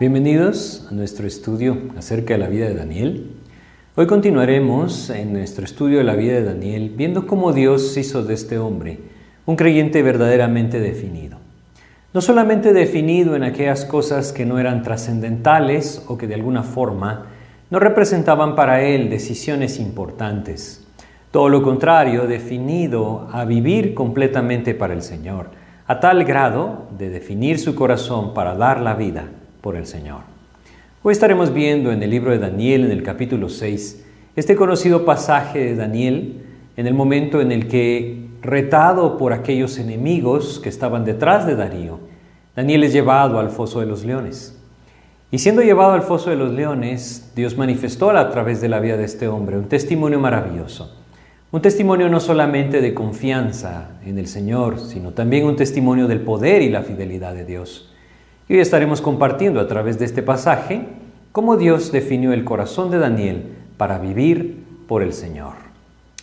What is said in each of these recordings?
Bienvenidos a nuestro estudio acerca de la vida de Daniel. Hoy continuaremos en nuestro estudio de la vida de Daniel viendo cómo Dios hizo de este hombre un creyente verdaderamente definido. No solamente definido en aquellas cosas que no eran trascendentales o que de alguna forma no representaban para él decisiones importantes. Todo lo contrario, definido a vivir completamente para el Señor, a tal grado de definir su corazón para dar la vida por el Señor. Hoy estaremos viendo en el libro de Daniel, en el capítulo 6, este conocido pasaje de Daniel en el momento en el que, retado por aquellos enemigos que estaban detrás de Darío, Daniel es llevado al foso de los leones. Y siendo llevado al foso de los leones, Dios manifestó a través de la vida de este hombre un testimonio maravilloso. Un testimonio no solamente de confianza en el Señor, sino también un testimonio del poder y la fidelidad de Dios. Y hoy estaremos compartiendo a través de este pasaje cómo Dios definió el corazón de Daniel para vivir por el Señor.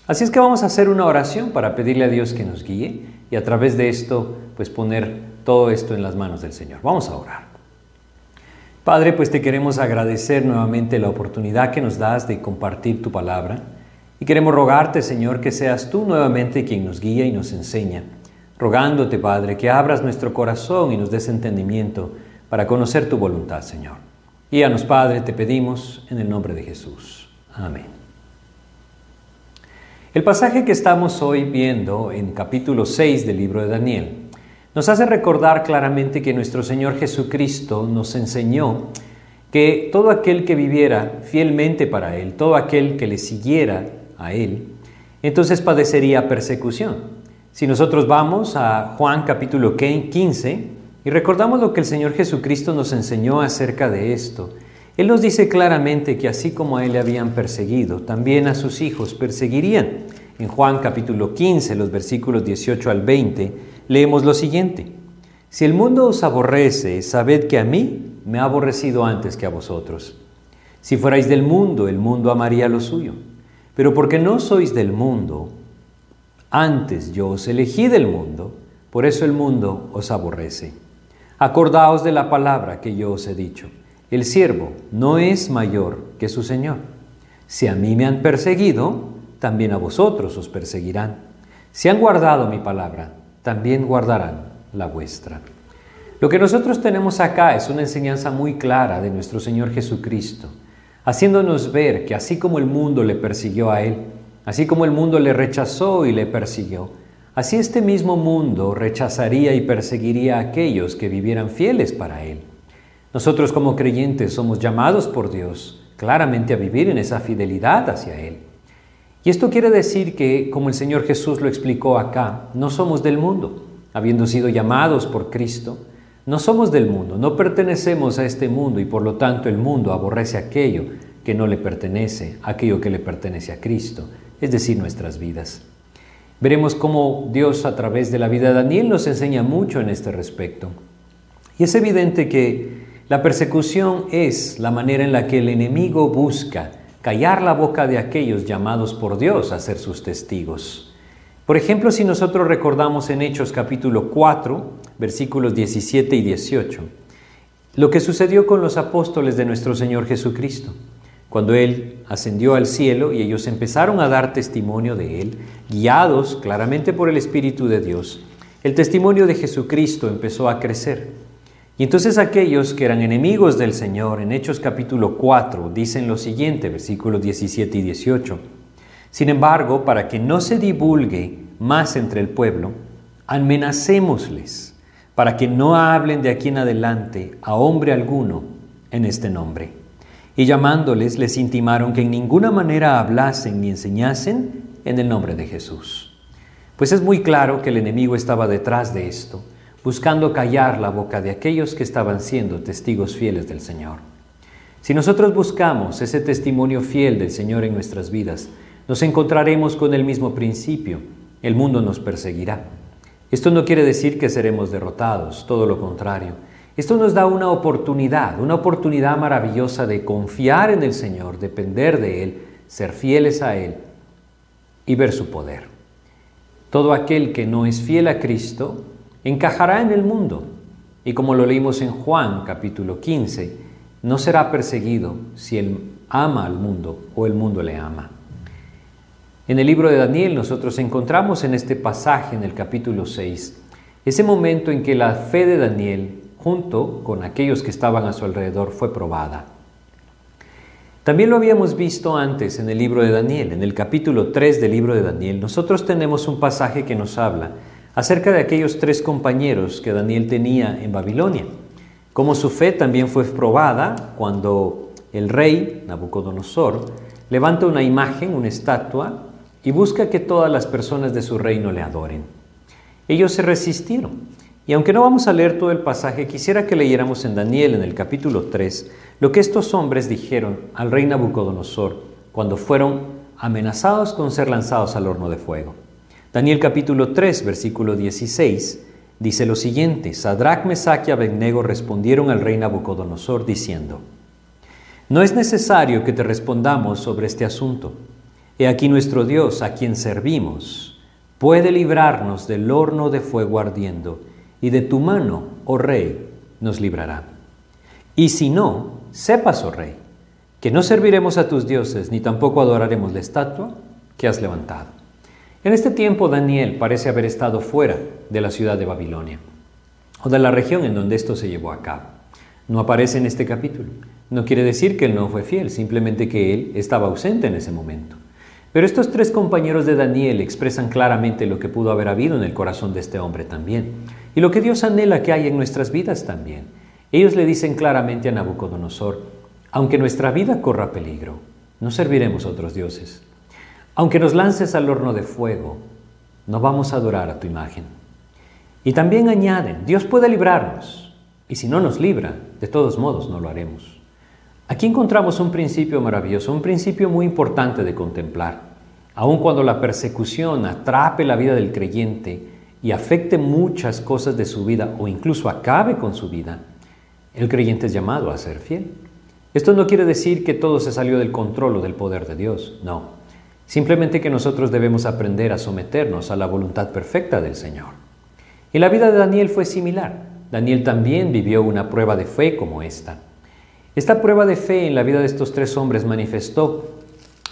Así es que vamos a hacer una oración para pedirle a Dios que nos guíe y a través de esto pues poner todo esto en las manos del Señor. Vamos a orar. Padre, pues te queremos agradecer nuevamente la oportunidad que nos das de compartir tu palabra y queremos rogarte, Señor, que seas tú nuevamente quien nos guía y nos enseña rogándote, Padre, que abras nuestro corazón y nos des entendimiento para conocer tu voluntad, Señor. Guíanos, Padre, te pedimos en el nombre de Jesús. Amén. El pasaje que estamos hoy viendo en capítulo 6 del libro de Daniel nos hace recordar claramente que nuestro Señor Jesucristo nos enseñó que todo aquel que viviera fielmente para Él, todo aquel que le siguiera a Él, entonces padecería persecución. Si nosotros vamos a Juan capítulo 15 y recordamos lo que el Señor Jesucristo nos enseñó acerca de esto, Él nos dice claramente que así como a Él le habían perseguido, también a sus hijos perseguirían. En Juan capítulo 15, los versículos 18 al 20, leemos lo siguiente. Si el mundo os aborrece, sabed que a mí me ha aborrecido antes que a vosotros. Si fuerais del mundo, el mundo amaría lo suyo. Pero porque no sois del mundo, antes yo os elegí del mundo, por eso el mundo os aborrece. Acordaos de la palabra que yo os he dicho. El siervo no es mayor que su Señor. Si a mí me han perseguido, también a vosotros os perseguirán. Si han guardado mi palabra, también guardarán la vuestra. Lo que nosotros tenemos acá es una enseñanza muy clara de nuestro Señor Jesucristo, haciéndonos ver que así como el mundo le persiguió a Él, Así como el mundo le rechazó y le persiguió, así este mismo mundo rechazaría y perseguiría a aquellos que vivieran fieles para Él. Nosotros como creyentes somos llamados por Dios claramente a vivir en esa fidelidad hacia Él. Y esto quiere decir que, como el Señor Jesús lo explicó acá, no somos del mundo, habiendo sido llamados por Cristo, no somos del mundo, no pertenecemos a este mundo y por lo tanto el mundo aborrece aquello que no le pertenece, aquello que le pertenece a Cristo es decir, nuestras vidas. Veremos cómo Dios a través de la vida de Daniel nos enseña mucho en este respecto. Y es evidente que la persecución es la manera en la que el enemigo busca callar la boca de aquellos llamados por Dios a ser sus testigos. Por ejemplo, si nosotros recordamos en Hechos capítulo 4, versículos 17 y 18, lo que sucedió con los apóstoles de nuestro Señor Jesucristo cuando Él ascendió al cielo y ellos empezaron a dar testimonio de Él, guiados claramente por el Espíritu de Dios, el testimonio de Jesucristo empezó a crecer. Y entonces aquellos que eran enemigos del Señor, en Hechos capítulo 4, dicen lo siguiente, versículos 17 y 18. Sin embargo, para que no se divulgue más entre el pueblo, amenacémosles, para que no hablen de aquí en adelante a hombre alguno en este nombre y llamándoles les intimaron que en ninguna manera hablasen ni enseñasen en el nombre de Jesús. Pues es muy claro que el enemigo estaba detrás de esto, buscando callar la boca de aquellos que estaban siendo testigos fieles del Señor. Si nosotros buscamos ese testimonio fiel del Señor en nuestras vidas, nos encontraremos con el mismo principio, el mundo nos perseguirá. Esto no quiere decir que seremos derrotados, todo lo contrario esto nos da una oportunidad, una oportunidad maravillosa de confiar en el Señor, depender de Él, ser fieles a Él y ver su poder. Todo aquel que no es fiel a Cristo encajará en el mundo. Y como lo leímos en Juan capítulo 15, no será perseguido si él ama al mundo o el mundo le ama. En el libro de Daniel nosotros encontramos en este pasaje, en el capítulo 6, ese momento en que la fe de Daniel, junto con aquellos que estaban a su alrededor, fue probada. También lo habíamos visto antes en el libro de Daniel, en el capítulo 3 del libro de Daniel. Nosotros tenemos un pasaje que nos habla acerca de aquellos tres compañeros que Daniel tenía en Babilonia, como su fe también fue probada cuando el rey Nabucodonosor levanta una imagen, una estatua, y busca que todas las personas de su reino le adoren. Ellos se resistieron. Y aunque no vamos a leer todo el pasaje, quisiera que leyéramos en Daniel, en el capítulo 3, lo que estos hombres dijeron al rey Nabucodonosor cuando fueron amenazados con ser lanzados al horno de fuego. Daniel capítulo 3, versículo 16, dice lo siguiente, Sadrach, Mesach y Abednego respondieron al rey Nabucodonosor diciendo, No es necesario que te respondamos sobre este asunto He aquí nuestro Dios, a quien servimos, puede librarnos del horno de fuego ardiendo, y de tu mano, oh rey, nos librará. Y si no, sepas, oh rey, que no serviremos a tus dioses, ni tampoco adoraremos la estatua que has levantado. En este tiempo Daniel parece haber estado fuera de la ciudad de Babilonia, o de la región en donde esto se llevó a cabo. No aparece en este capítulo. No quiere decir que él no fue fiel, simplemente que él estaba ausente en ese momento. Pero estos tres compañeros de Daniel expresan claramente lo que pudo haber habido en el corazón de este hombre también, y lo que Dios anhela que haya en nuestras vidas también. Ellos le dicen claramente a Nabucodonosor, aunque nuestra vida corra peligro, no serviremos a otros dioses. Aunque nos lances al horno de fuego, no vamos a adorar a tu imagen. Y también añaden, Dios puede librarnos, y si no nos libra, de todos modos no lo haremos. Aquí encontramos un principio maravilloso, un principio muy importante de contemplar. Aun cuando la persecución atrape la vida del creyente y afecte muchas cosas de su vida o incluso acabe con su vida, el creyente es llamado a ser fiel. Esto no quiere decir que todo se salió del control o del poder de Dios, no. Simplemente que nosotros debemos aprender a someternos a la voluntad perfecta del Señor. Y la vida de Daniel fue similar. Daniel también vivió una prueba de fe como esta. Esta prueba de fe en la vida de estos tres hombres manifestó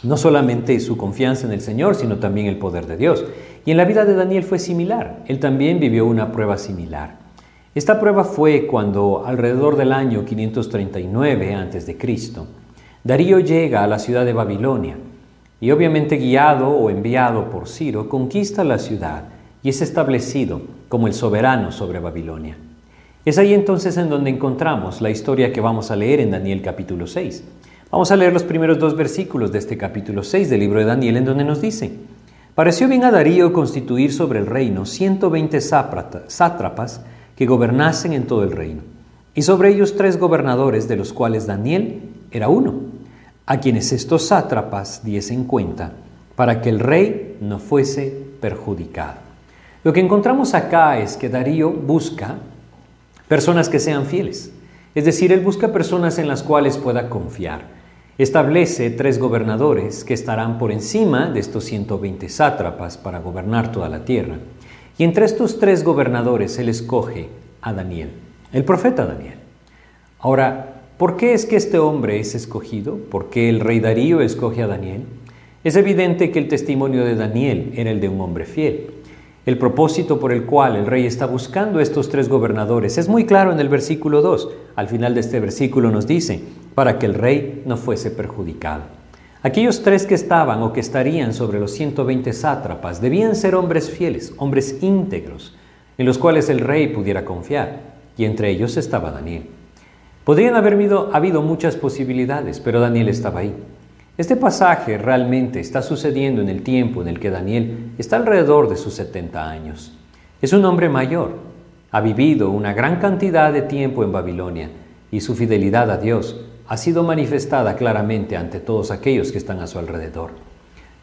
no solamente su confianza en el Señor, sino también el poder de Dios. Y en la vida de Daniel fue similar. Él también vivió una prueba similar. Esta prueba fue cuando alrededor del año 539 a.C., Darío llega a la ciudad de Babilonia y obviamente guiado o enviado por Ciro, conquista la ciudad y es establecido como el soberano sobre Babilonia. Es ahí entonces en donde encontramos la historia que vamos a leer en Daniel capítulo 6. Vamos a leer los primeros dos versículos de este capítulo 6 del libro de Daniel en donde nos dice, pareció bien a Darío constituir sobre el reino 120 sátrapas que gobernasen en todo el reino, y sobre ellos tres gobernadores, de los cuales Daniel era uno, a quienes estos sátrapas diesen cuenta, para que el rey no fuese perjudicado. Lo que encontramos acá es que Darío busca Personas que sean fieles. Es decir, Él busca personas en las cuales pueda confiar. Establece tres gobernadores que estarán por encima de estos 120 sátrapas para gobernar toda la tierra. Y entre estos tres gobernadores Él escoge a Daniel, el profeta Daniel. Ahora, ¿por qué es que este hombre es escogido? ¿Por qué el rey Darío escoge a Daniel? Es evidente que el testimonio de Daniel era el de un hombre fiel. El propósito por el cual el rey está buscando estos tres gobernadores es muy claro en el versículo 2. Al final de este versículo nos dice, para que el rey no fuese perjudicado. Aquellos tres que estaban o que estarían sobre los 120 sátrapas debían ser hombres fieles, hombres íntegros, en los cuales el rey pudiera confiar, y entre ellos estaba Daniel. Podrían haber habido muchas posibilidades, pero Daniel estaba ahí. Este pasaje realmente está sucediendo en el tiempo en el que Daniel está alrededor de sus 70 años. Es un hombre mayor, ha vivido una gran cantidad de tiempo en Babilonia y su fidelidad a Dios ha sido manifestada claramente ante todos aquellos que están a su alrededor.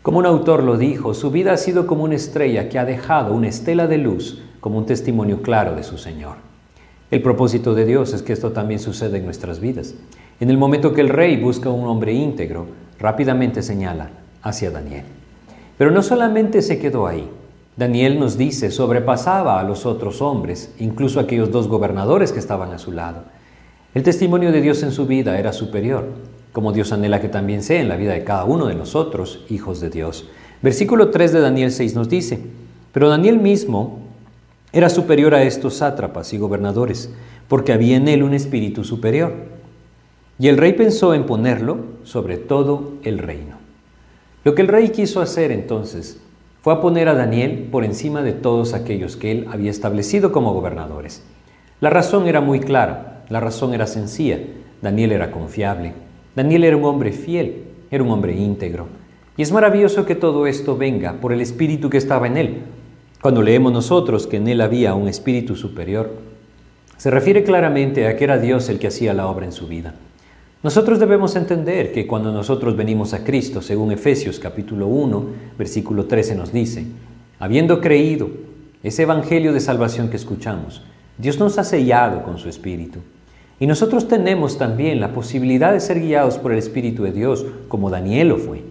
Como un autor lo dijo, su vida ha sido como una estrella que ha dejado una estela de luz como un testimonio claro de su Señor. El propósito de Dios es que esto también suceda en nuestras vidas. En el momento que el rey busca un hombre íntegro, rápidamente señala hacia Daniel. Pero no solamente se quedó ahí. Daniel nos dice, sobrepasaba a los otros hombres, incluso aquellos dos gobernadores que estaban a su lado. El testimonio de Dios en su vida era superior, como Dios anhela que también sea en la vida de cada uno de nosotros, hijos de Dios. Versículo 3 de Daniel 6 nos dice, pero Daniel mismo era superior a estos sátrapas y gobernadores, porque había en él un espíritu superior. Y el rey pensó en ponerlo sobre todo el reino. Lo que el rey quiso hacer entonces fue a poner a Daniel por encima de todos aquellos que él había establecido como gobernadores. La razón era muy clara, la razón era sencilla. Daniel era confiable, Daniel era un hombre fiel, era un hombre íntegro. Y es maravilloso que todo esto venga por el espíritu que estaba en él. Cuando leemos nosotros que en él había un espíritu superior, se refiere claramente a que era Dios el que hacía la obra en su vida. Nosotros debemos entender que cuando nosotros venimos a Cristo, según Efesios capítulo 1, versículo 13 nos dice, habiendo creído ese evangelio de salvación que escuchamos, Dios nos ha sellado con su espíritu. Y nosotros tenemos también la posibilidad de ser guiados por el Espíritu de Dios, como Daniel lo fue.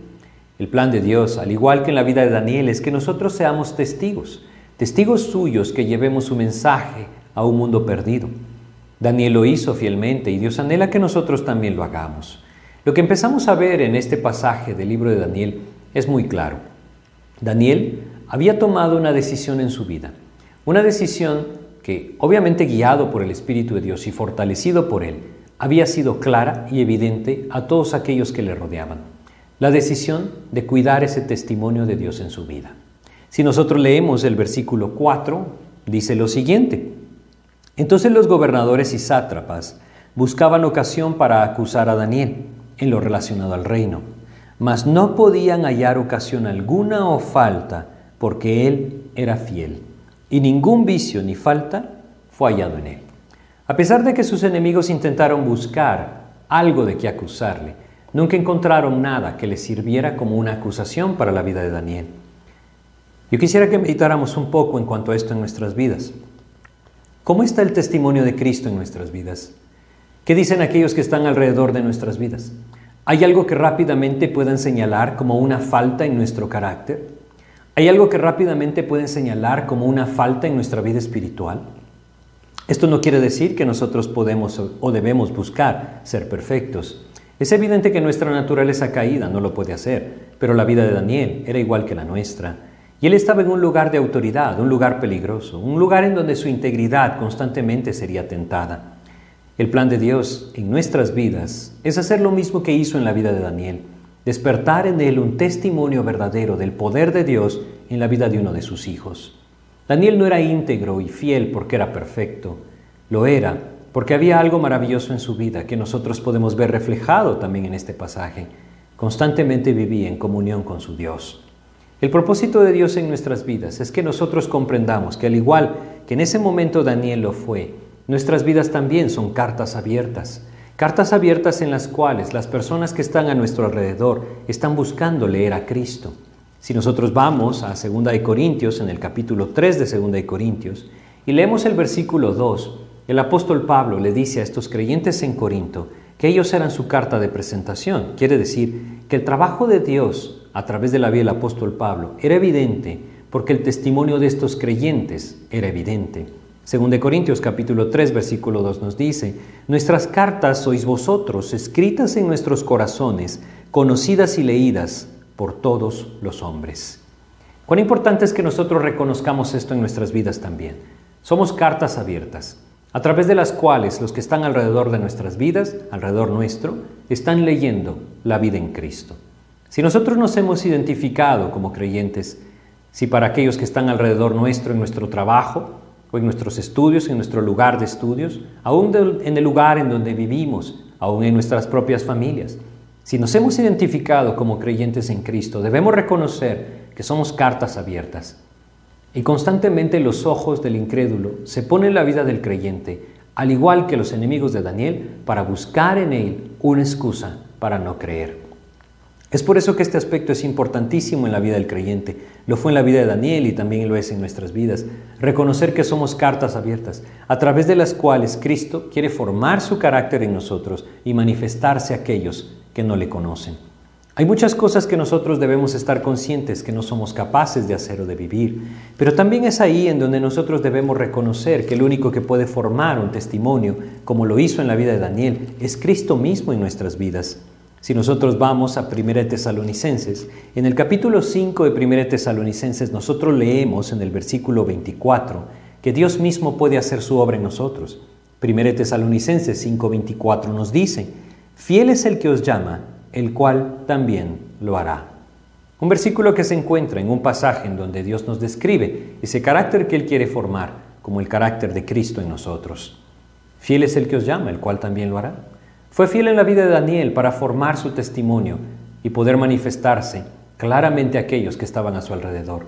El plan de Dios, al igual que en la vida de Daniel, es que nosotros seamos testigos, testigos suyos que llevemos su mensaje a un mundo perdido. Daniel lo hizo fielmente y Dios anhela que nosotros también lo hagamos. Lo que empezamos a ver en este pasaje del libro de Daniel es muy claro. Daniel había tomado una decisión en su vida, una decisión que, obviamente guiado por el Espíritu de Dios y fortalecido por él, había sido clara y evidente a todos aquellos que le rodeaban la decisión de cuidar ese testimonio de Dios en su vida. Si nosotros leemos el versículo 4, dice lo siguiente. Entonces los gobernadores y sátrapas buscaban ocasión para acusar a Daniel en lo relacionado al reino, mas no podían hallar ocasión alguna o falta porque él era fiel, y ningún vicio ni falta fue hallado en él. A pesar de que sus enemigos intentaron buscar algo de qué acusarle, Nunca encontraron nada que les sirviera como una acusación para la vida de Daniel. Yo quisiera que meditáramos un poco en cuanto a esto en nuestras vidas. ¿Cómo está el testimonio de Cristo en nuestras vidas? ¿Qué dicen aquellos que están alrededor de nuestras vidas? ¿Hay algo que rápidamente puedan señalar como una falta en nuestro carácter? ¿Hay algo que rápidamente pueden señalar como una falta en nuestra vida espiritual? Esto no quiere decir que nosotros podemos o debemos buscar ser perfectos. Es evidente que nuestra naturaleza caída no lo puede hacer, pero la vida de Daniel era igual que la nuestra. Y él estaba en un lugar de autoridad, un lugar peligroso, un lugar en donde su integridad constantemente sería tentada. El plan de Dios en nuestras vidas es hacer lo mismo que hizo en la vida de Daniel, despertar en él un testimonio verdadero del poder de Dios en la vida de uno de sus hijos. Daniel no era íntegro y fiel porque era perfecto, lo era porque había algo maravilloso en su vida que nosotros podemos ver reflejado también en este pasaje. Constantemente vivía en comunión con su Dios. El propósito de Dios en nuestras vidas es que nosotros comprendamos que al igual que en ese momento Daniel lo fue, nuestras vidas también son cartas abiertas, cartas abiertas en las cuales las personas que están a nuestro alrededor están buscando leer a Cristo. Si nosotros vamos a 2 de Corintios, en el capítulo 3 de 2 de Corintios, y leemos el versículo 2, el apóstol Pablo le dice a estos creyentes en Corinto que ellos eran su carta de presentación. Quiere decir que el trabajo de Dios a través de la vida del apóstol Pablo era evidente porque el testimonio de estos creyentes era evidente. Según de Corintios capítulo 3 versículo 2 nos dice, nuestras cartas sois vosotros, escritas en nuestros corazones, conocidas y leídas por todos los hombres. Cuán importante es que nosotros reconozcamos esto en nuestras vidas también. Somos cartas abiertas a través de las cuales los que están alrededor de nuestras vidas, alrededor nuestro, están leyendo la vida en Cristo. Si nosotros nos hemos identificado como creyentes, si para aquellos que están alrededor nuestro, en nuestro trabajo, o en nuestros estudios, en nuestro lugar de estudios, aún en el lugar en donde vivimos, aún en nuestras propias familias, si nos hemos identificado como creyentes en Cristo, debemos reconocer que somos cartas abiertas y constantemente los ojos del incrédulo se ponen en la vida del creyente, al igual que los enemigos de Daniel, para buscar en él una excusa para no creer. Es por eso que este aspecto es importantísimo en la vida del creyente. Lo fue en la vida de Daniel y también lo es en nuestras vidas. Reconocer que somos cartas abiertas, a través de las cuales Cristo quiere formar su carácter en nosotros y manifestarse a aquellos que no le conocen. Hay muchas cosas que nosotros debemos estar conscientes que no somos capaces de hacer o de vivir, pero también es ahí en donde nosotros debemos reconocer que el único que puede formar un testimonio, como lo hizo en la vida de Daniel, es Cristo mismo en nuestras vidas. Si nosotros vamos a 1 Tesalonicenses, en el capítulo 5 de 1 Tesalonicenses nosotros leemos en el versículo 24 que Dios mismo puede hacer su obra en nosotros. 1 Tesalonicenses 5:24 nos dice, fiel es el que os llama, el cual también lo hará. Un versículo que se encuentra en un pasaje en donde Dios nos describe ese carácter que Él quiere formar, como el carácter de Cristo en nosotros. Fiel es el que os llama, el cual también lo hará. Fue fiel en la vida de Daniel para formar su testimonio y poder manifestarse claramente a aquellos que estaban a su alrededor.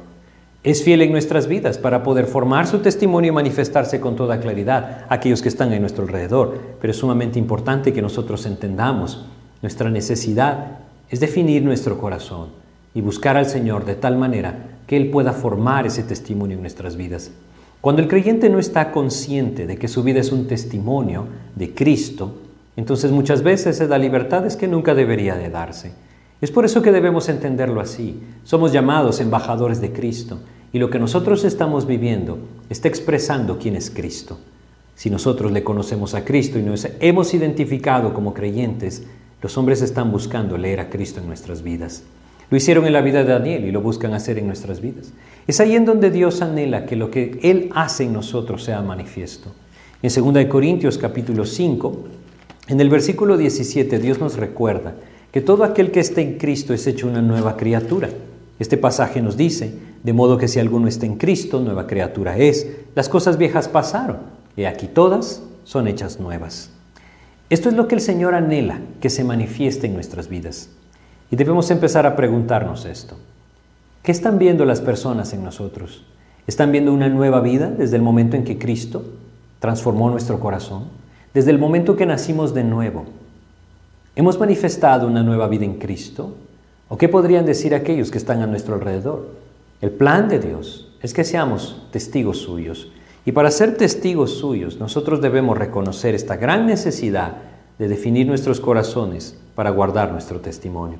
Es fiel en nuestras vidas para poder formar su testimonio y manifestarse con toda claridad a aquellos que están en nuestro alrededor. Pero es sumamente importante que nosotros entendamos nuestra necesidad es definir nuestro corazón y buscar al Señor de tal manera que Él pueda formar ese testimonio en nuestras vidas. Cuando el creyente no está consciente de que su vida es un testimonio de Cristo, entonces muchas veces se da libertades que nunca debería de darse. Es por eso que debemos entenderlo así. Somos llamados embajadores de Cristo y lo que nosotros estamos viviendo está expresando quién es Cristo. Si nosotros le conocemos a Cristo y nos hemos identificado como creyentes, los hombres están buscando leer a Cristo en nuestras vidas. Lo hicieron en la vida de Daniel y lo buscan hacer en nuestras vidas. Es ahí en donde Dios anhela que lo que Él hace en nosotros sea manifiesto. En 2 Corintios capítulo 5, en el versículo 17, Dios nos recuerda que todo aquel que esté en Cristo es hecho una nueva criatura. Este pasaje nos dice, de modo que si alguno está en Cristo, nueva criatura es. Las cosas viejas pasaron, y aquí todas son hechas nuevas. Esto es lo que el Señor anhela que se manifieste en nuestras vidas. Y debemos empezar a preguntarnos esto. ¿Qué están viendo las personas en nosotros? ¿Están viendo una nueva vida desde el momento en que Cristo transformó nuestro corazón? Desde el momento que nacimos de nuevo. ¿Hemos manifestado una nueva vida en Cristo? ¿O qué podrían decir aquellos que están a nuestro alrededor? El plan de Dios es que seamos testigos suyos y para ser testigos suyos, nosotros debemos reconocer esta gran necesidad de definir nuestros corazones para guardar nuestro testimonio.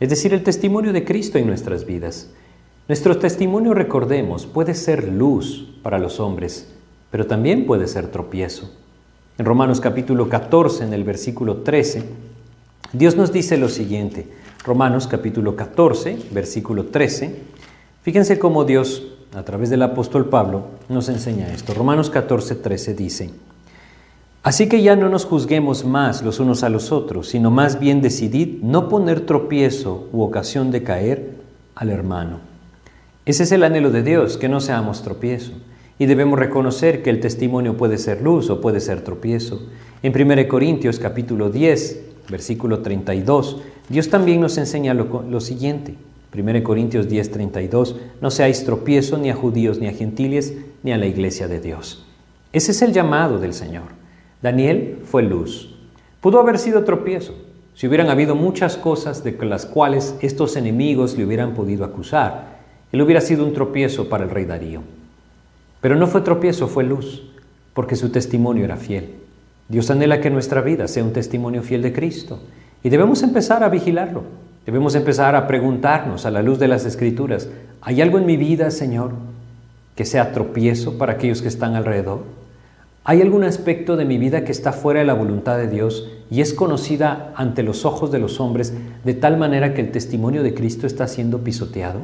Es decir, el testimonio de Cristo en nuestras vidas. Nuestro testimonio, recordemos, puede ser luz para los hombres, pero también puede ser tropiezo. En Romanos capítulo 14, en el versículo 13, Dios nos dice lo siguiente. Romanos capítulo 14, versículo 13. Fíjense cómo Dios a través del apóstol Pablo, nos enseña esto. Romanos 14, 13 dice, Así que ya no nos juzguemos más los unos a los otros, sino más bien decidid no poner tropiezo u ocasión de caer al hermano. Ese es el anhelo de Dios, que no seamos tropiezo. Y debemos reconocer que el testimonio puede ser luz o puede ser tropiezo. En 1 Corintios capítulo 10, versículo 32, Dios también nos enseña lo, lo siguiente. 1 Corintios 10:32, no seáis tropiezo ni a judíos ni a gentiles ni a la iglesia de Dios. Ese es el llamado del Señor. Daniel fue luz. Pudo haber sido tropiezo si hubieran habido muchas cosas de las cuales estos enemigos le hubieran podido acusar. Él hubiera sido un tropiezo para el rey Darío. Pero no fue tropiezo, fue luz, porque su testimonio era fiel. Dios anhela que nuestra vida sea un testimonio fiel de Cristo y debemos empezar a vigilarlo. Debemos empezar a preguntarnos a la luz de las escrituras, ¿hay algo en mi vida, Señor, que sea tropiezo para aquellos que están alrededor? ¿Hay algún aspecto de mi vida que está fuera de la voluntad de Dios y es conocida ante los ojos de los hombres de tal manera que el testimonio de Cristo está siendo pisoteado?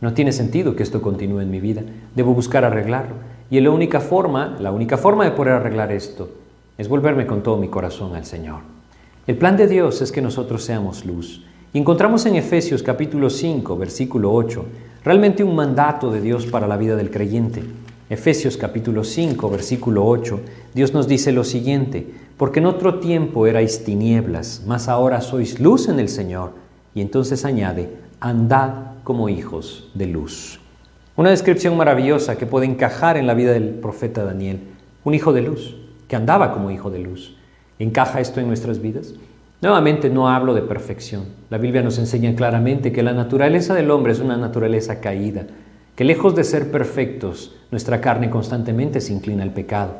No tiene sentido que esto continúe en mi vida. Debo buscar arreglarlo. Y la única forma, la única forma de poder arreglar esto es volverme con todo mi corazón al Señor. El plan de Dios es que nosotros seamos luz. Y encontramos en Efesios capítulo 5, versículo 8, realmente un mandato de Dios para la vida del creyente. Efesios capítulo 5, versículo 8, Dios nos dice lo siguiente, porque en otro tiempo erais tinieblas, mas ahora sois luz en el Señor. Y entonces añade, andad como hijos de luz. Una descripción maravillosa que puede encajar en la vida del profeta Daniel, un hijo de luz, que andaba como hijo de luz. ¿Encaja esto en nuestras vidas? Nuevamente no hablo de perfección. La Biblia nos enseña claramente que la naturaleza del hombre es una naturaleza caída, que lejos de ser perfectos, nuestra carne constantemente se inclina al pecado.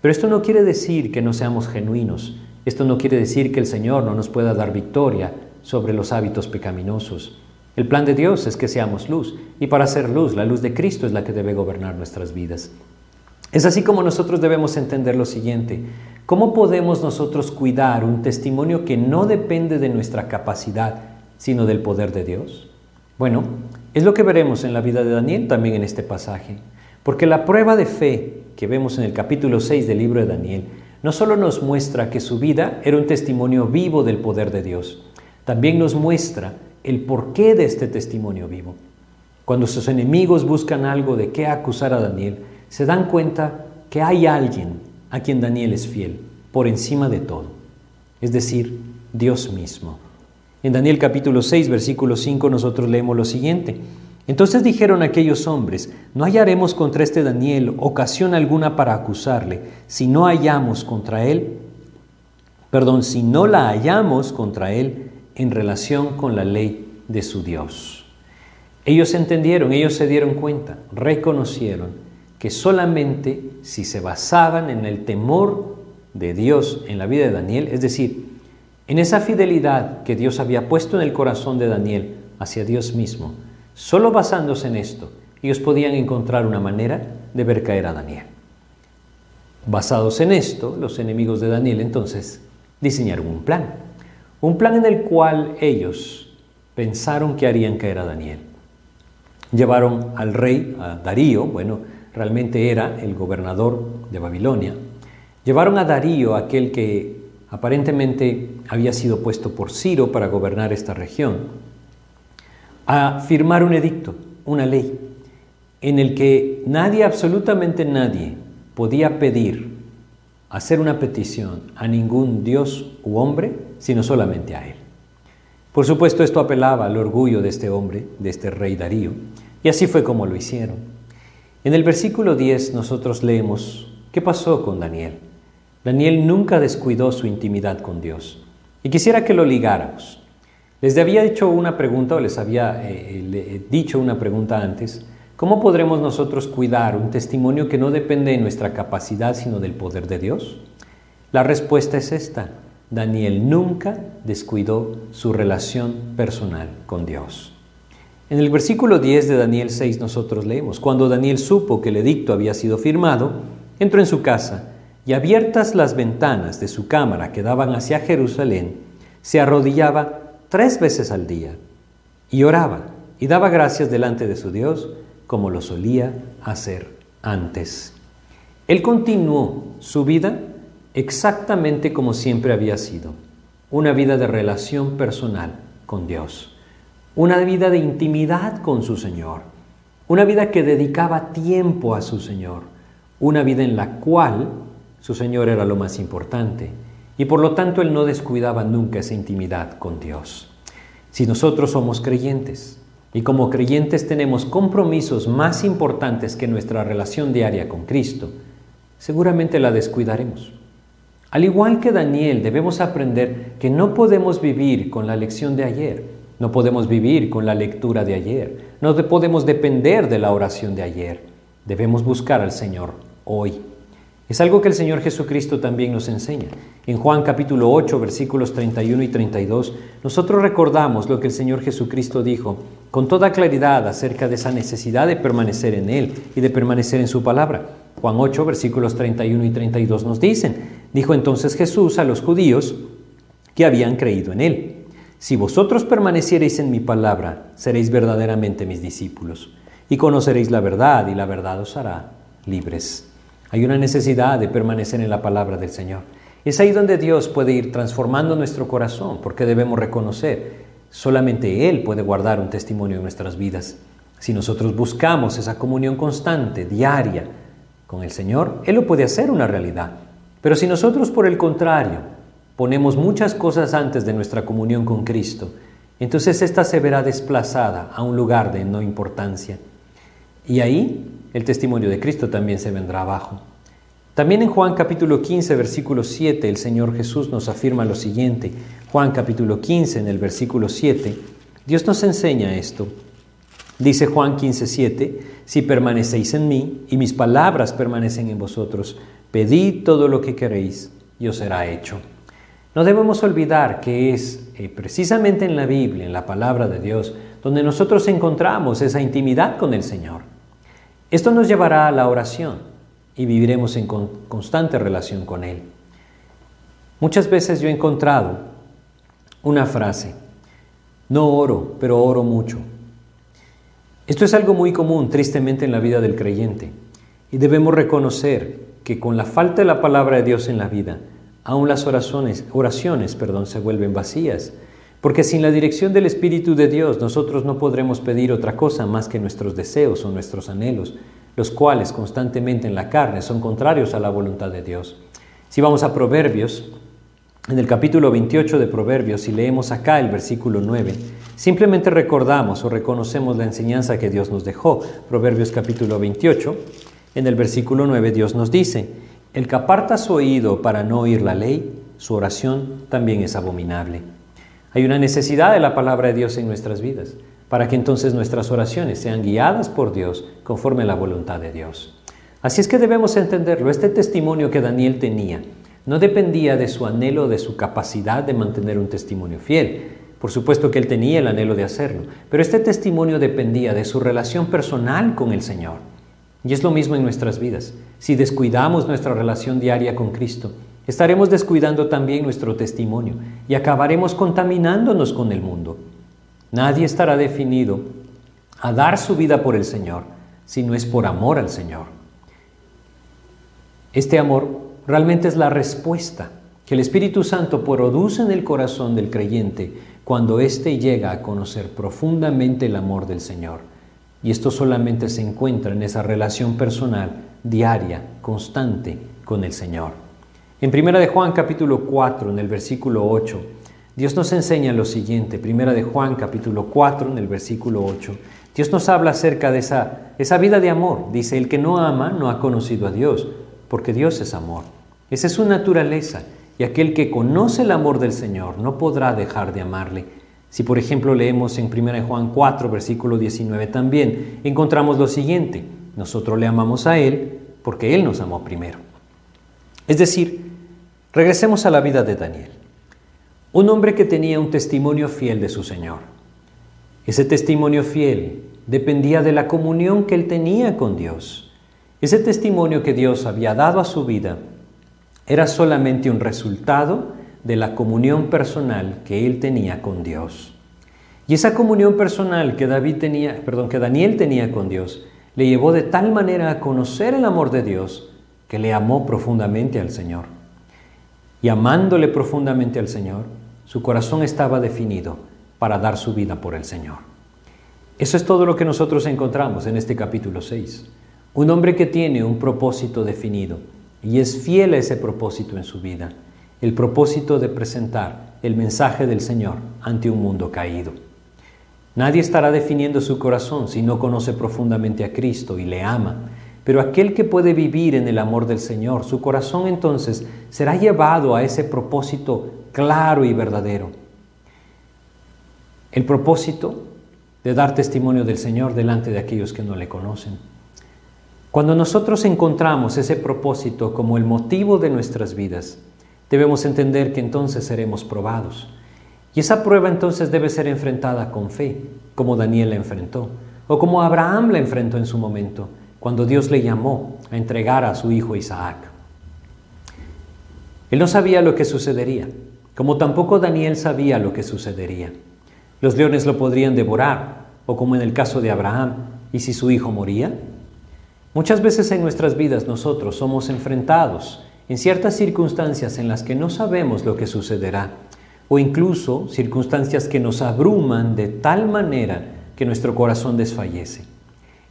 Pero esto no quiere decir que no seamos genuinos. Esto no quiere decir que el Señor no nos pueda dar victoria sobre los hábitos pecaminosos. El plan de Dios es que seamos luz, y para ser luz, la luz de Cristo es la que debe gobernar nuestras vidas. Es así como nosotros debemos entender lo siguiente. ¿Cómo podemos nosotros cuidar un testimonio que no depende de nuestra capacidad, sino del poder de Dios? Bueno, es lo que veremos en la vida de Daniel también en este pasaje. Porque la prueba de fe que vemos en el capítulo 6 del libro de Daniel no solo nos muestra que su vida era un testimonio vivo del poder de Dios, también nos muestra el porqué de este testimonio vivo. Cuando sus enemigos buscan algo de qué acusar a Daniel, se dan cuenta que hay alguien a quien Daniel es fiel, por encima de todo, es decir, Dios mismo. En Daniel capítulo 6, versículo 5 nosotros leemos lo siguiente. Entonces dijeron aquellos hombres, no hallaremos contra este Daniel ocasión alguna para acusarle, si no hallamos contra él, perdón, si no la hallamos contra él en relación con la ley de su Dios. Ellos entendieron, ellos se dieron cuenta, reconocieron que solamente si se basaban en el temor de Dios en la vida de Daniel, es decir, en esa fidelidad que Dios había puesto en el corazón de Daniel hacia Dios mismo, Solo basándose en esto, ellos podían encontrar una manera de ver caer a Daniel. Basados en esto, los enemigos de Daniel entonces diseñaron un plan. Un plan en el cual ellos pensaron que harían caer a Daniel. Llevaron al rey, a Darío, bueno, realmente era el gobernador de Babilonia. Llevaron a Darío, aquel que aparentemente había sido puesto por Ciro para gobernar esta región, a firmar un edicto, una ley, en el que nadie, absolutamente nadie, podía pedir, hacer una petición a ningún dios u hombre, sino solamente a él. Por supuesto, esto apelaba al orgullo de este hombre, de este rey Darío, y así fue como lo hicieron. En el versículo 10 nosotros leemos qué pasó con Daniel. Daniel nunca descuidó su intimidad con Dios. Y quisiera que lo ligáramos. Les había hecho una pregunta o les había eh, eh, dicho una pregunta antes. ¿Cómo podremos nosotros cuidar un testimonio que no depende de nuestra capacidad sino del poder de Dios? La respuesta es esta. Daniel nunca descuidó su relación personal con Dios. En el versículo 10 de Daniel 6 nosotros leemos, cuando Daniel supo que el edicto había sido firmado, entró en su casa y abiertas las ventanas de su cámara que daban hacia Jerusalén, se arrodillaba tres veces al día y oraba y daba gracias delante de su Dios como lo solía hacer antes. Él continuó su vida exactamente como siempre había sido, una vida de relación personal con Dios, una vida de intimidad con su Señor, una vida que dedicaba tiempo a su Señor, una vida en la cual su Señor era lo más importante y por lo tanto él no descuidaba nunca esa intimidad con Dios. Si nosotros somos creyentes y como creyentes tenemos compromisos más importantes que nuestra relación diaria con Cristo, seguramente la descuidaremos. Al igual que Daniel, debemos aprender que no podemos vivir con la lección de ayer, no podemos vivir con la lectura de ayer, no podemos depender de la oración de ayer. Debemos buscar al Señor hoy. Es algo que el Señor Jesucristo también nos enseña. En Juan capítulo 8, versículos 31 y 32, nosotros recordamos lo que el Señor Jesucristo dijo con toda claridad acerca de esa necesidad de permanecer en Él y de permanecer en su palabra. Juan 8, versículos 31 y 32 nos dicen, dijo entonces Jesús a los judíos que habían creído en Él, si vosotros permaneciereis en mi palabra, seréis verdaderamente mis discípulos, y conoceréis la verdad, y la verdad os hará libres. Hay una necesidad de permanecer en la palabra del Señor. Es ahí donde Dios puede ir transformando nuestro corazón, porque debemos reconocer, solamente Él puede guardar un testimonio en nuestras vidas. Si nosotros buscamos esa comunión constante, diaria, con el Señor, Él lo puede hacer una realidad. Pero si nosotros, por el contrario, ponemos muchas cosas antes de nuestra comunión con Cristo, entonces ésta se verá desplazada a un lugar de no importancia. Y ahí el testimonio de Cristo también se vendrá abajo. También en Juan capítulo 15, versículo 7, el Señor Jesús nos afirma lo siguiente. Juan capítulo 15, en el versículo 7, Dios nos enseña esto. Dice Juan 15, 7, si permanecéis en mí y mis palabras permanecen en vosotros, pedid todo lo que queréis y os será hecho. No debemos olvidar que es eh, precisamente en la Biblia, en la palabra de Dios, donde nosotros encontramos esa intimidad con el Señor. Esto nos llevará a la oración y viviremos en constante relación con Él. Muchas veces yo he encontrado una frase, no oro, pero oro mucho. Esto es algo muy común, tristemente, en la vida del creyente. Y debemos reconocer que con la falta de la palabra de Dios en la vida, aún las oraciones, oraciones perdón, se vuelven vacías. Porque sin la dirección del Espíritu de Dios nosotros no podremos pedir otra cosa más que nuestros deseos o nuestros anhelos, los cuales constantemente en la carne son contrarios a la voluntad de Dios. Si vamos a Proverbios, en el capítulo 28 de Proverbios, y leemos acá el versículo 9, simplemente recordamos o reconocemos la enseñanza que Dios nos dejó. Proverbios capítulo 28, en el versículo 9 Dios nos dice, el que aparta su oído para no oír la ley, su oración también es abominable. Hay una necesidad de la palabra de Dios en nuestras vidas, para que entonces nuestras oraciones sean guiadas por Dios conforme a la voluntad de Dios. Así es que debemos entenderlo. Este testimonio que Daniel tenía, no dependía de su anhelo, de su capacidad de mantener un testimonio fiel. Por supuesto que él tenía el anhelo de hacerlo, pero este testimonio dependía de su relación personal con el Señor. Y es lo mismo en nuestras vidas. Si descuidamos nuestra relación diaria con Cristo, estaremos descuidando también nuestro testimonio y acabaremos contaminándonos con el mundo. Nadie estará definido a dar su vida por el Señor si no es por amor al Señor. Este amor realmente es la respuesta que el Espíritu Santo produce en el corazón del creyente cuando éste llega a conocer profundamente el amor del Señor. Y esto solamente se encuentra en esa relación personal, diaria, constante con el Señor. En Primera de Juan capítulo 4, en el versículo 8, Dios nos enseña lo siguiente, Primera de Juan capítulo 4, en el versículo 8, Dios nos habla acerca de esa, esa vida de amor. Dice, el que no ama no ha conocido a Dios, porque Dios es amor. Esa es su naturaleza, y aquel que conoce el amor del Señor no podrá dejar de amarle. Si por ejemplo leemos en 1 Juan 4, versículo 19 también, encontramos lo siguiente, nosotros le amamos a Él porque Él nos amó primero. Es decir, regresemos a la vida de Daniel, un hombre que tenía un testimonio fiel de su Señor. Ese testimonio fiel dependía de la comunión que él tenía con Dios. Ese testimonio que Dios había dado a su vida era solamente un resultado de la comunión personal que él tenía con Dios. Y esa comunión personal que David tenía, perdón, que Daniel tenía con Dios, le llevó de tal manera a conocer el amor de Dios que le amó profundamente al Señor. Y amándole profundamente al Señor, su corazón estaba definido para dar su vida por el Señor. Eso es todo lo que nosotros encontramos en este capítulo 6. Un hombre que tiene un propósito definido y es fiel a ese propósito en su vida, el propósito de presentar el mensaje del Señor ante un mundo caído. Nadie estará definiendo su corazón si no conoce profundamente a Cristo y le ama, pero aquel que puede vivir en el amor del Señor, su corazón entonces será llevado a ese propósito claro y verdadero. El propósito de dar testimonio del Señor delante de aquellos que no le conocen. Cuando nosotros encontramos ese propósito como el motivo de nuestras vidas, debemos entender que entonces seremos probados. Y esa prueba entonces debe ser enfrentada con fe, como Daniel la enfrentó, o como Abraham la enfrentó en su momento, cuando Dios le llamó a entregar a su hijo Isaac. Él no sabía lo que sucedería, como tampoco Daniel sabía lo que sucedería. Los leones lo podrían devorar, o como en el caso de Abraham, ¿y si su hijo moría? Muchas veces en nuestras vidas nosotros somos enfrentados en ciertas circunstancias en las que no sabemos lo que sucederá o incluso circunstancias que nos abruman de tal manera que nuestro corazón desfallece.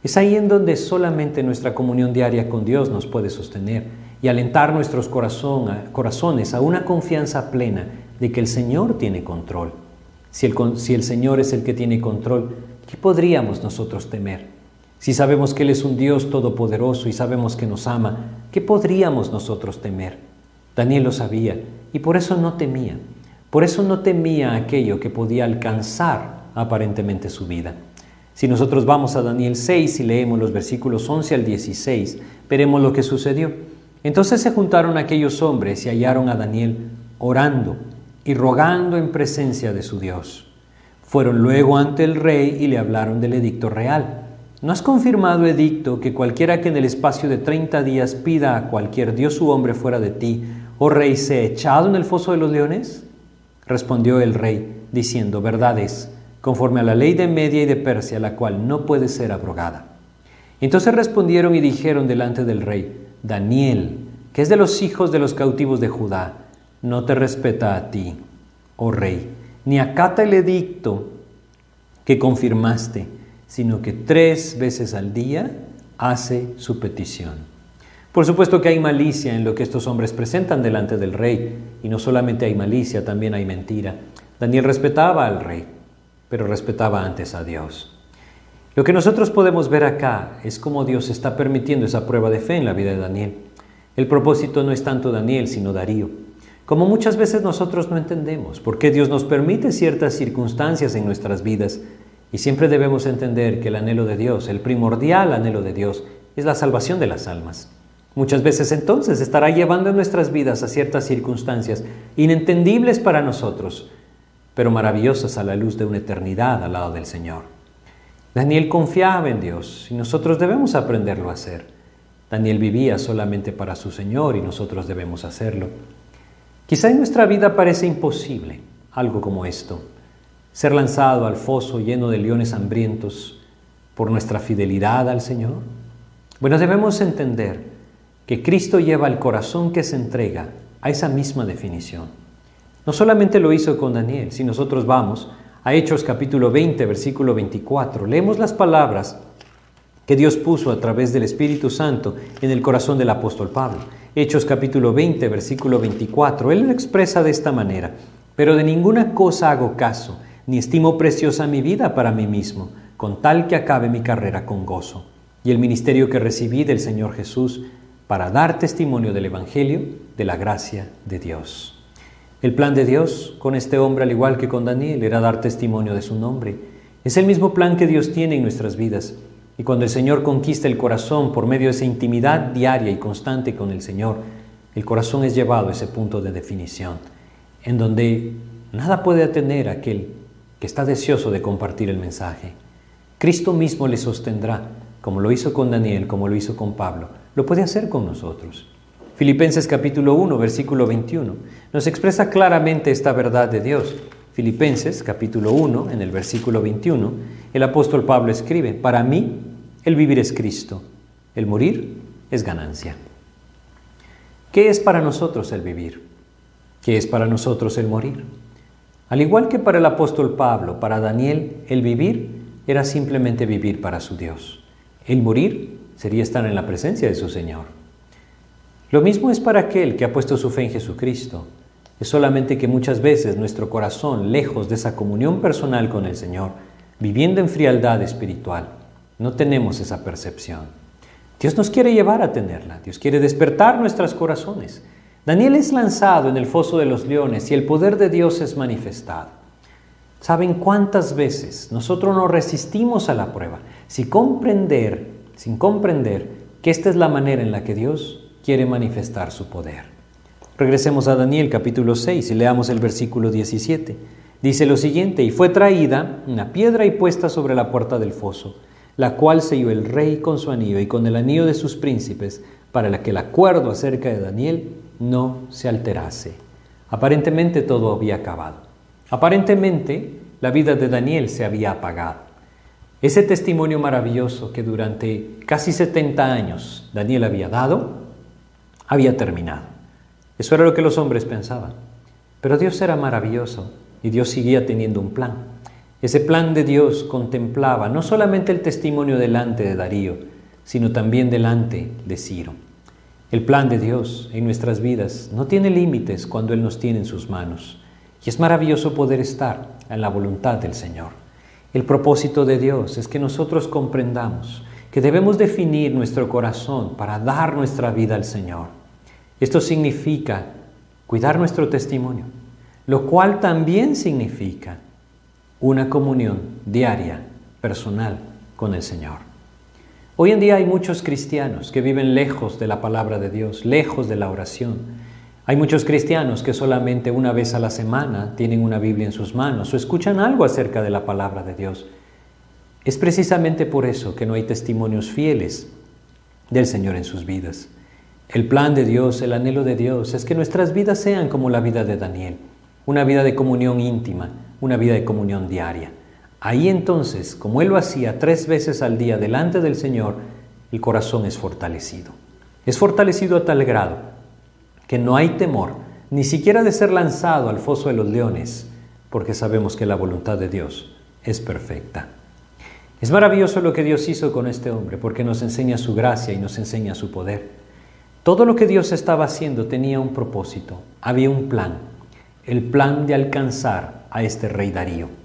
Es ahí en donde solamente nuestra comunión diaria con Dios nos puede sostener y alentar nuestros corazones a una confianza plena de que el Señor tiene control. Si el, si el Señor es el que tiene control, ¿qué podríamos nosotros temer? Si sabemos que Él es un Dios todopoderoso y sabemos que nos ama, ¿qué podríamos nosotros temer? Daniel lo sabía y por eso no temía. Por eso no temía aquello que podía alcanzar aparentemente su vida. Si nosotros vamos a Daniel 6 y leemos los versículos 11 al 16, veremos lo que sucedió. Entonces se juntaron aquellos hombres y hallaron a Daniel orando y rogando en presencia de su Dios. Fueron luego ante el rey y le hablaron del edicto real. ¿No has confirmado, edicto, que cualquiera que en el espacio de treinta días pida a cualquier dios u hombre fuera de ti, oh rey, sea echado en el foso de los leones? Respondió el rey, diciendo, verdad es, conforme a la ley de Media y de Persia, la cual no puede ser abrogada. Entonces respondieron y dijeron delante del rey, Daniel, que es de los hijos de los cautivos de Judá, no te respeta a ti, oh rey ni acata el edicto que confirmaste, sino que tres veces al día hace su petición. Por supuesto que hay malicia en lo que estos hombres presentan delante del rey, y no solamente hay malicia, también hay mentira. Daniel respetaba al rey, pero respetaba antes a Dios. Lo que nosotros podemos ver acá es cómo Dios está permitiendo esa prueba de fe en la vida de Daniel. El propósito no es tanto Daniel, sino Darío. Como muchas veces nosotros no entendemos por qué Dios nos permite ciertas circunstancias en nuestras vidas y siempre debemos entender que el anhelo de Dios, el primordial anhelo de Dios, es la salvación de las almas. Muchas veces entonces estará llevando nuestras vidas a ciertas circunstancias inentendibles para nosotros, pero maravillosas a la luz de una eternidad al lado del Señor. Daniel confiaba en Dios y nosotros debemos aprenderlo a hacer. Daniel vivía solamente para su Señor y nosotros debemos hacerlo. Quizá en nuestra vida parece imposible algo como esto, ser lanzado al foso lleno de leones hambrientos por nuestra fidelidad al Señor. Bueno, debemos entender que Cristo lleva el corazón que se entrega a esa misma definición. No solamente lo hizo con Daniel, si nosotros vamos a Hechos capítulo 20, versículo 24, leemos las palabras que Dios puso a través del Espíritu Santo en el corazón del apóstol Pablo. Hechos capítulo 20, versículo 24. Él lo expresa de esta manera, pero de ninguna cosa hago caso, ni estimo preciosa mi vida para mí mismo, con tal que acabe mi carrera con gozo, y el ministerio que recibí del Señor Jesús para dar testimonio del Evangelio de la gracia de Dios. El plan de Dios con este hombre, al igual que con Daniel, era dar testimonio de su nombre. Es el mismo plan que Dios tiene en nuestras vidas. Y cuando el Señor conquista el corazón por medio de esa intimidad diaria y constante con el Señor, el corazón es llevado a ese punto de definición, en donde nada puede atener a aquel que está deseoso de compartir el mensaje. Cristo mismo le sostendrá, como lo hizo con Daniel, como lo hizo con Pablo. Lo puede hacer con nosotros. Filipenses capítulo 1, versículo 21, nos expresa claramente esta verdad de Dios. Filipenses capítulo 1, en el versículo 21, el apóstol Pablo escribe, para mí el vivir es Cristo, el morir es ganancia. ¿Qué es para nosotros el vivir? ¿Qué es para nosotros el morir? Al igual que para el apóstol Pablo, para Daniel, el vivir era simplemente vivir para su Dios. El morir sería estar en la presencia de su Señor. Lo mismo es para aquel que ha puesto su fe en Jesucristo. Es solamente que muchas veces nuestro corazón, lejos de esa comunión personal con el Señor, viviendo en frialdad espiritual, no tenemos esa percepción. Dios nos quiere llevar a tenerla, Dios quiere despertar nuestros corazones. Daniel es lanzado en el foso de los leones y el poder de Dios es manifestado. ¿Saben cuántas veces nosotros nos resistimos a la prueba? Sin comprender, sin comprender que esta es la manera en la que Dios quiere manifestar su poder. Regresemos a Daniel capítulo 6 y leamos el versículo 17. Dice lo siguiente, y fue traída una piedra y puesta sobre la puerta del foso, la cual selló el rey con su anillo y con el anillo de sus príncipes, para que el acuerdo acerca de Daniel no se alterase. Aparentemente todo había acabado. Aparentemente la vida de Daniel se había apagado. Ese testimonio maravilloso que durante casi 70 años Daniel había dado, había terminado. Eso era lo que los hombres pensaban. Pero Dios era maravilloso y Dios seguía teniendo un plan. Ese plan de Dios contemplaba no solamente el testimonio delante de Darío, sino también delante de Ciro. El plan de Dios en nuestras vidas no tiene límites cuando Él nos tiene en sus manos. Y es maravilloso poder estar en la voluntad del Señor. El propósito de Dios es que nosotros comprendamos que debemos definir nuestro corazón para dar nuestra vida al Señor esto significa cuidar nuestro testimonio, lo cual también significa una comunión diaria, personal con el Señor. Hoy en día hay muchos cristianos que viven lejos de la palabra de Dios, lejos de la oración. Hay muchos cristianos que solamente una vez a la semana tienen una Biblia en sus manos o escuchan algo acerca de la palabra de Dios. Es precisamente por eso que no hay testimonios fieles del Señor en sus vidas. El plan de Dios, el anhelo de Dios es que nuestras vidas sean como la vida de Daniel, una vida de comunión íntima, una vida de comunión diaria. Ahí entonces, como él lo hacía tres veces al día delante del Señor, el corazón es fortalecido. Es fortalecido a tal grado que no hay temor, ni siquiera de ser lanzado al foso de los leones, porque sabemos que la voluntad de Dios es perfecta. Es maravilloso lo que Dios hizo con este hombre, porque nos enseña su gracia y nos enseña su poder. Todo lo que Dios estaba haciendo tenía un propósito, había un plan, el plan de alcanzar a este rey Darío,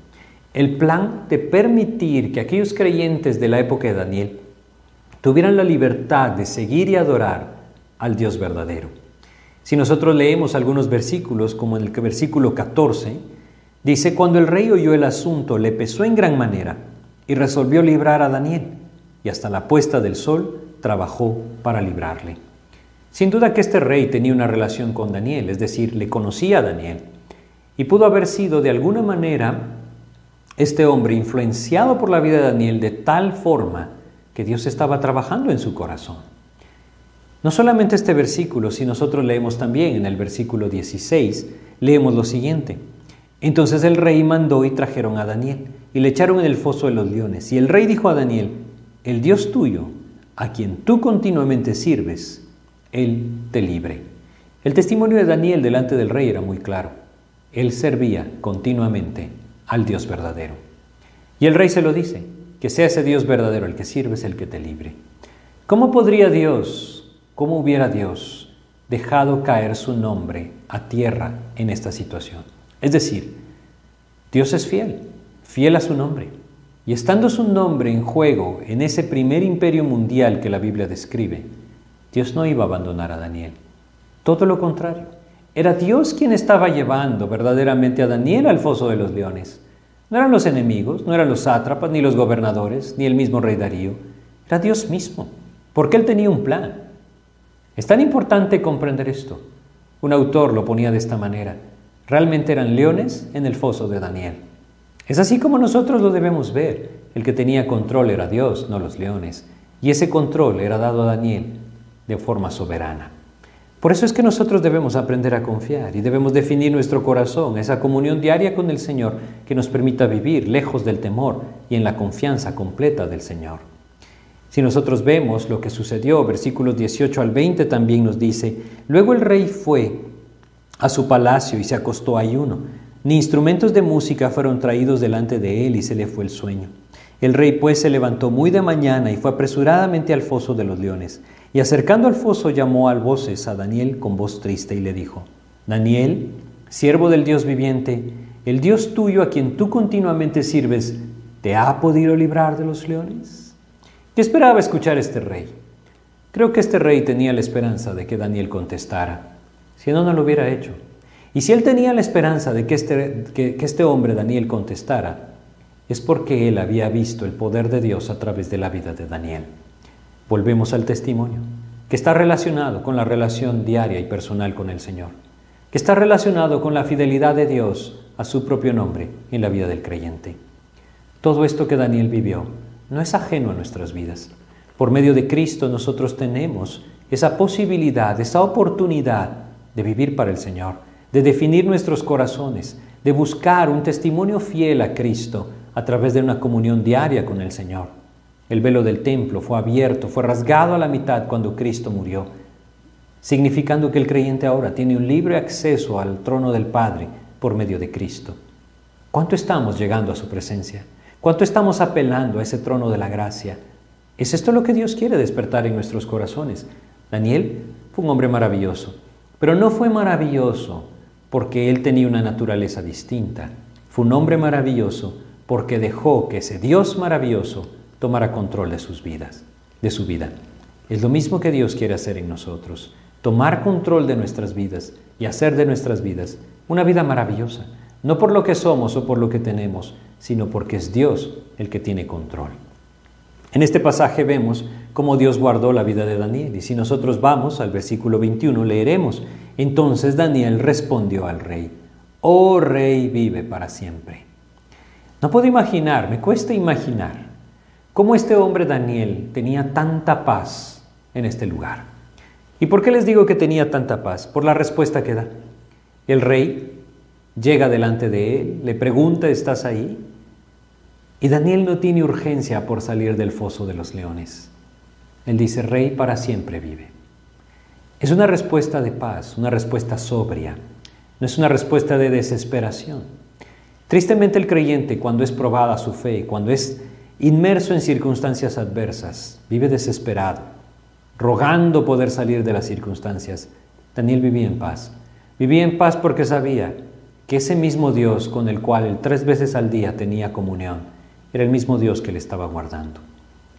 el plan de permitir que aquellos creyentes de la época de Daniel tuvieran la libertad de seguir y adorar al Dios verdadero. Si nosotros leemos algunos versículos, como en el versículo 14, dice, cuando el rey oyó el asunto, le pesó en gran manera y resolvió librar a Daniel, y hasta la puesta del sol trabajó para librarle. Sin duda que este rey tenía una relación con Daniel, es decir, le conocía a Daniel, y pudo haber sido de alguna manera este hombre influenciado por la vida de Daniel de tal forma que Dios estaba trabajando en su corazón. No solamente este versículo, si nosotros leemos también en el versículo 16, leemos lo siguiente. Entonces el rey mandó y trajeron a Daniel y le echaron en el foso de los leones. Y el rey dijo a Daniel, el Dios tuyo, a quien tú continuamente sirves, él te libre. El testimonio de Daniel delante del rey era muy claro. Él servía continuamente al Dios verdadero. Y el rey se lo dice, que sea ese Dios verdadero el que sirves, el que te libre. ¿Cómo podría Dios ¿Cómo hubiera Dios dejado caer su nombre a tierra en esta situación? Es decir, Dios es fiel, fiel a su nombre. Y estando su nombre en juego en ese primer imperio mundial que la Biblia describe, Dios no iba a abandonar a Daniel. Todo lo contrario. Era Dios quien estaba llevando verdaderamente a Daniel al foso de los leones. No eran los enemigos, no eran los sátrapas, ni los gobernadores, ni el mismo rey Darío. Era Dios mismo, porque él tenía un plan. Es tan importante comprender esto. Un autor lo ponía de esta manera. Realmente eran leones en el foso de Daniel. Es así como nosotros lo debemos ver. El que tenía control era Dios, no los leones. Y ese control era dado a Daniel de forma soberana. Por eso es que nosotros debemos aprender a confiar y debemos definir nuestro corazón, esa comunión diaria con el Señor que nos permita vivir lejos del temor y en la confianza completa del Señor. Si nosotros vemos lo que sucedió, versículos 18 al 20 también nos dice, luego el rey fue a su palacio y se acostó ayuno. Ni instrumentos de música fueron traídos delante de él y se le fue el sueño. El rey pues se levantó muy de mañana y fue apresuradamente al foso de los leones. Y acercando al foso llamó al voces a Daniel con voz triste y le dijo, Daniel, siervo del Dios viviente, el Dios tuyo a quien tú continuamente sirves, ¿te ha podido librar de los leones? ¿Qué esperaba escuchar este rey? Creo que este rey tenía la esperanza de que Daniel contestara, si no, no lo hubiera hecho. Y si él tenía la esperanza de que este, que este hombre, Daniel, contestara, es porque él había visto el poder de Dios a través de la vida de Daniel. Volvemos al testimonio, que está relacionado con la relación diaria y personal con el Señor, que está relacionado con la fidelidad de Dios a su propio nombre en la vida del creyente. Todo esto que Daniel vivió no es ajeno a nuestras vidas. Por medio de Cristo nosotros tenemos esa posibilidad, esa oportunidad de vivir para el Señor, de definir nuestros corazones, de buscar un testimonio fiel a Cristo a través de una comunión diaria con el Señor. El velo del templo fue abierto, fue rasgado a la mitad cuando Cristo murió, significando que el creyente ahora tiene un libre acceso al trono del Padre por medio de Cristo. ¿Cuánto estamos llegando a su presencia? ¿Cuánto estamos apelando a ese trono de la gracia? ¿Es esto lo que Dios quiere despertar en nuestros corazones? Daniel fue un hombre maravilloso, pero no fue maravilloso porque él tenía una naturaleza distinta. Fue un hombre maravilloso porque dejó que ese Dios maravilloso tomara control de sus vidas, de su vida. Es lo mismo que Dios quiere hacer en nosotros, tomar control de nuestras vidas y hacer de nuestras vidas una vida maravillosa, no por lo que somos o por lo que tenemos, sino porque es Dios el que tiene control. En este pasaje vemos cómo Dios guardó la vida de Daniel y si nosotros vamos al versículo 21 leeremos, Entonces Daniel respondió al rey, Oh rey, vive para siempre. No puedo imaginar, me cuesta imaginar, cómo este hombre Daniel tenía tanta paz en este lugar. ¿Y por qué les digo que tenía tanta paz? Por la respuesta que da. El rey llega delante de él, le pregunta, ¿estás ahí? Y Daniel no tiene urgencia por salir del foso de los leones. Él dice, Rey para siempre vive. Es una respuesta de paz, una respuesta sobria, no es una respuesta de desesperación. Tristemente el creyente, cuando es probada su fe, cuando es inmerso en circunstancias adversas, vive desesperado, rogando poder salir de las circunstancias. Daniel vivía en paz. Vivía en paz porque sabía que ese mismo Dios con el cual él tres veces al día tenía comunión, era el mismo Dios que le estaba guardando.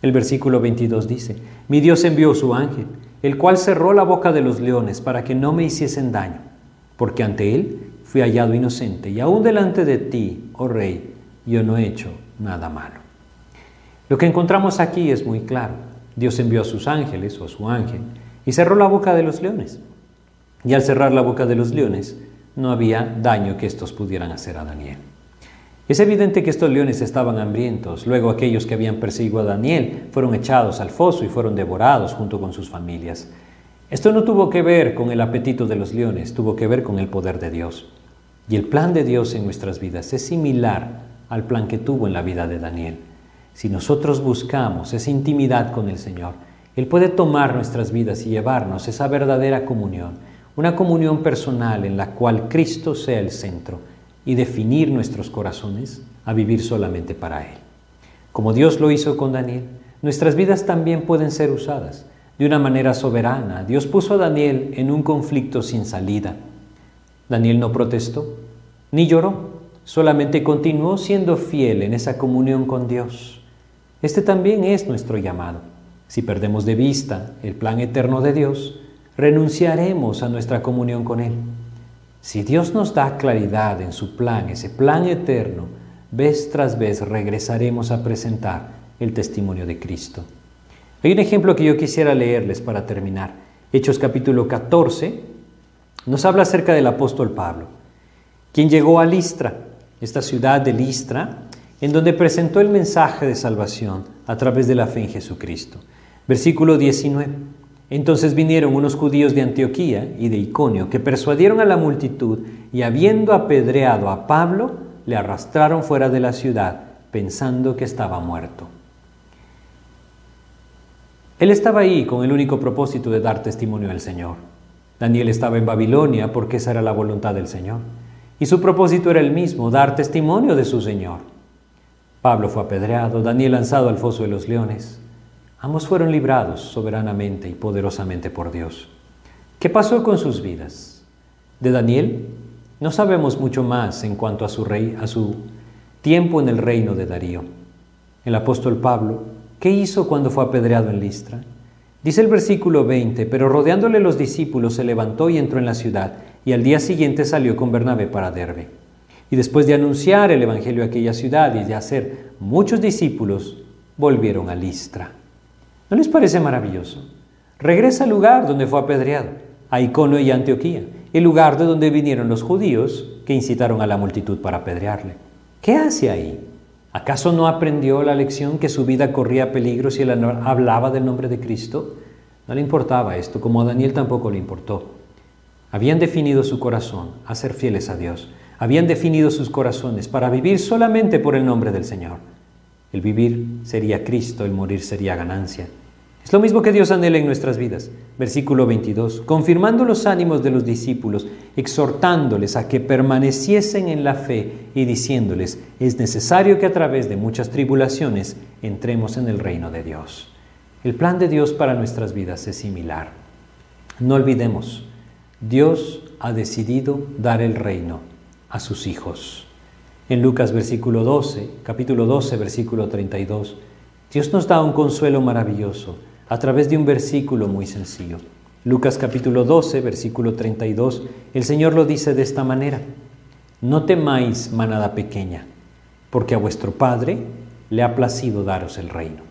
El versículo 22 dice, mi Dios envió su ángel, el cual cerró la boca de los leones para que no me hiciesen daño, porque ante él fui hallado inocente, y aún delante de ti, oh rey, yo no he hecho nada malo. Lo que encontramos aquí es muy claro. Dios envió a sus ángeles o a su ángel y cerró la boca de los leones. Y al cerrar la boca de los leones, no había daño que estos pudieran hacer a Daniel. Es evidente que estos leones estaban hambrientos. Luego aquellos que habían perseguido a Daniel fueron echados al foso y fueron devorados junto con sus familias. Esto no tuvo que ver con el apetito de los leones, tuvo que ver con el poder de Dios. Y el plan de Dios en nuestras vidas es similar al plan que tuvo en la vida de Daniel. Si nosotros buscamos esa intimidad con el Señor, Él puede tomar nuestras vidas y llevarnos esa verdadera comunión, una comunión personal en la cual Cristo sea el centro y definir nuestros corazones a vivir solamente para Él. Como Dios lo hizo con Daniel, nuestras vidas también pueden ser usadas de una manera soberana. Dios puso a Daniel en un conflicto sin salida. Daniel no protestó ni lloró, solamente continuó siendo fiel en esa comunión con Dios. Este también es nuestro llamado. Si perdemos de vista el plan eterno de Dios, renunciaremos a nuestra comunión con Él. Si Dios nos da claridad en su plan, ese plan eterno, vez tras vez regresaremos a presentar el testimonio de Cristo. Hay un ejemplo que yo quisiera leerles para terminar. Hechos capítulo 14 nos habla acerca del apóstol Pablo, quien llegó a Listra, esta ciudad de Listra, en donde presentó el mensaje de salvación a través de la fe en Jesucristo. Versículo 19. Entonces vinieron unos judíos de Antioquía y de Iconio que persuadieron a la multitud y habiendo apedreado a Pablo, le arrastraron fuera de la ciudad pensando que estaba muerto. Él estaba ahí con el único propósito de dar testimonio al Señor. Daniel estaba en Babilonia porque esa era la voluntad del Señor. Y su propósito era el mismo, dar testimonio de su Señor. Pablo fue apedreado, Daniel lanzado al foso de los leones. Ambos fueron librados soberanamente y poderosamente por Dios. ¿Qué pasó con sus vidas? De Daniel no sabemos mucho más en cuanto a su, rey, a su tiempo en el reino de Darío. El apóstol Pablo, ¿qué hizo cuando fue apedreado en Listra? Dice el versículo 20, pero rodeándole los discípulos se levantó y entró en la ciudad, y al día siguiente salió con Bernabé para Derbe. Y después de anunciar el Evangelio a aquella ciudad y de hacer muchos discípulos, volvieron a Listra. ¿No les parece maravilloso? Regresa al lugar donde fue apedreado, a Icono y Antioquía, el lugar de donde vinieron los judíos que incitaron a la multitud para apedrearle. ¿Qué hace ahí? ¿Acaso no aprendió la lección que su vida corría peligro si él hablaba del nombre de Cristo? No le importaba esto, como a Daniel tampoco le importó. Habían definido su corazón a ser fieles a Dios. Habían definido sus corazones para vivir solamente por el nombre del Señor. El vivir sería Cristo, el morir sería ganancia. Es lo mismo que Dios anhela en nuestras vidas. Versículo 22. Confirmando los ánimos de los discípulos, exhortándoles a que permaneciesen en la fe y diciéndoles, es necesario que a través de muchas tribulaciones entremos en el reino de Dios. El plan de Dios para nuestras vidas es similar. No olvidemos, Dios ha decidido dar el reino a sus hijos. En Lucas versículo 12, capítulo 12, versículo 32, Dios nos da un consuelo maravilloso a través de un versículo muy sencillo. Lucas capítulo 12, versículo 32, el Señor lo dice de esta manera, no temáis manada pequeña, porque a vuestro Padre le ha placido daros el reino.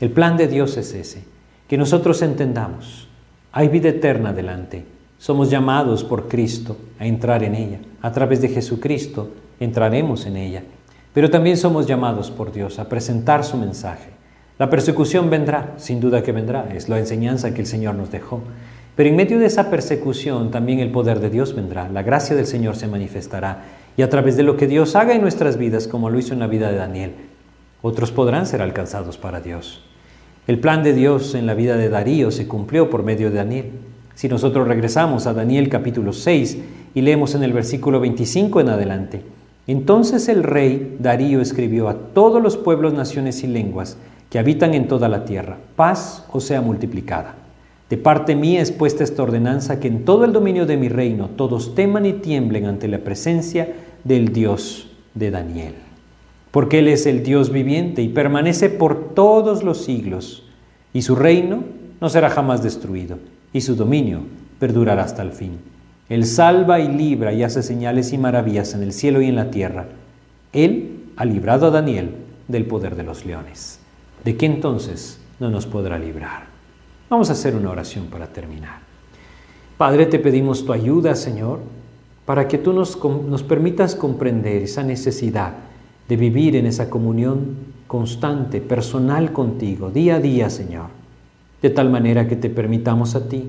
El plan de Dios es ese, que nosotros entendamos, hay vida eterna delante, Somos llamados por Cristo a entrar en ella. A través de Jesucristo entraremos en ella. Pero también somos llamados por Dios a presentar su mensaje. La persecución vendrá, sin duda que vendrá, es la enseñanza que el Señor nos dejó. Pero en medio de esa persecución también el poder de Dios vendrá, la gracia del Señor se manifestará y a través de lo que Dios haga en nuestras vidas, como lo hizo en la vida de Daniel, otros podrán ser alcanzados para Dios. El plan de Dios en la vida de Darío se cumplió por medio de Daniel. Si nosotros regresamos a Daniel capítulo 6 y leemos en el versículo 25 en adelante, entonces el rey Darío escribió a todos los pueblos, naciones y lenguas que habitan en toda la tierra, paz o sea multiplicada. De parte mía es puesta esta ordenanza que en todo el dominio de mi reino todos teman y tiemblen ante la presencia del Dios de Daniel. Porque Él es el Dios viviente y permanece por todos los siglos, y su reino no será jamás destruido, y su dominio perdurará hasta el fin. Él salva y libra y hace señales y maravillas en el cielo y en la tierra. Él ha librado a Daniel del poder de los leones. ¿De qué entonces no nos podrá librar? Vamos a hacer una oración para terminar. Padre, te pedimos tu ayuda, Señor, para que tú nos, nos, permitas comprender esa necesidad de vivir en esa comunión constante, personal contigo, día a día, Señor, de tal manera que te permitamos a ti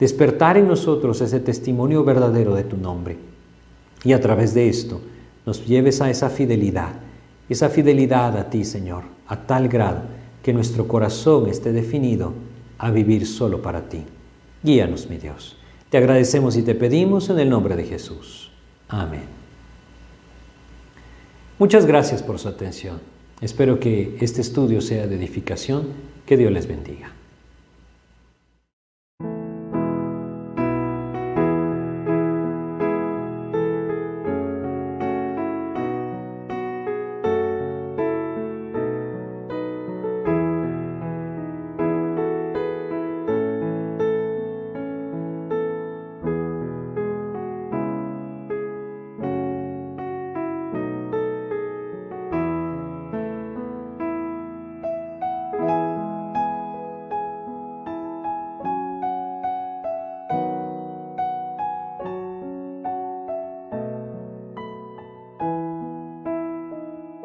despertar en nosotros ese testimonio verdadero de tu nombre y a través de esto nos lleves a esa fidelidad, esa fidelidad a ti, Señor, a tal grado que nuestro corazón esté definido a vivir solo para ti. Guíanos, mi Dios. Te agradecemos y te pedimos en el nombre de Jesús. Amén. Muchas gracias por su atención. Espero que este estudio sea de edificación. Que Dios les bendiga.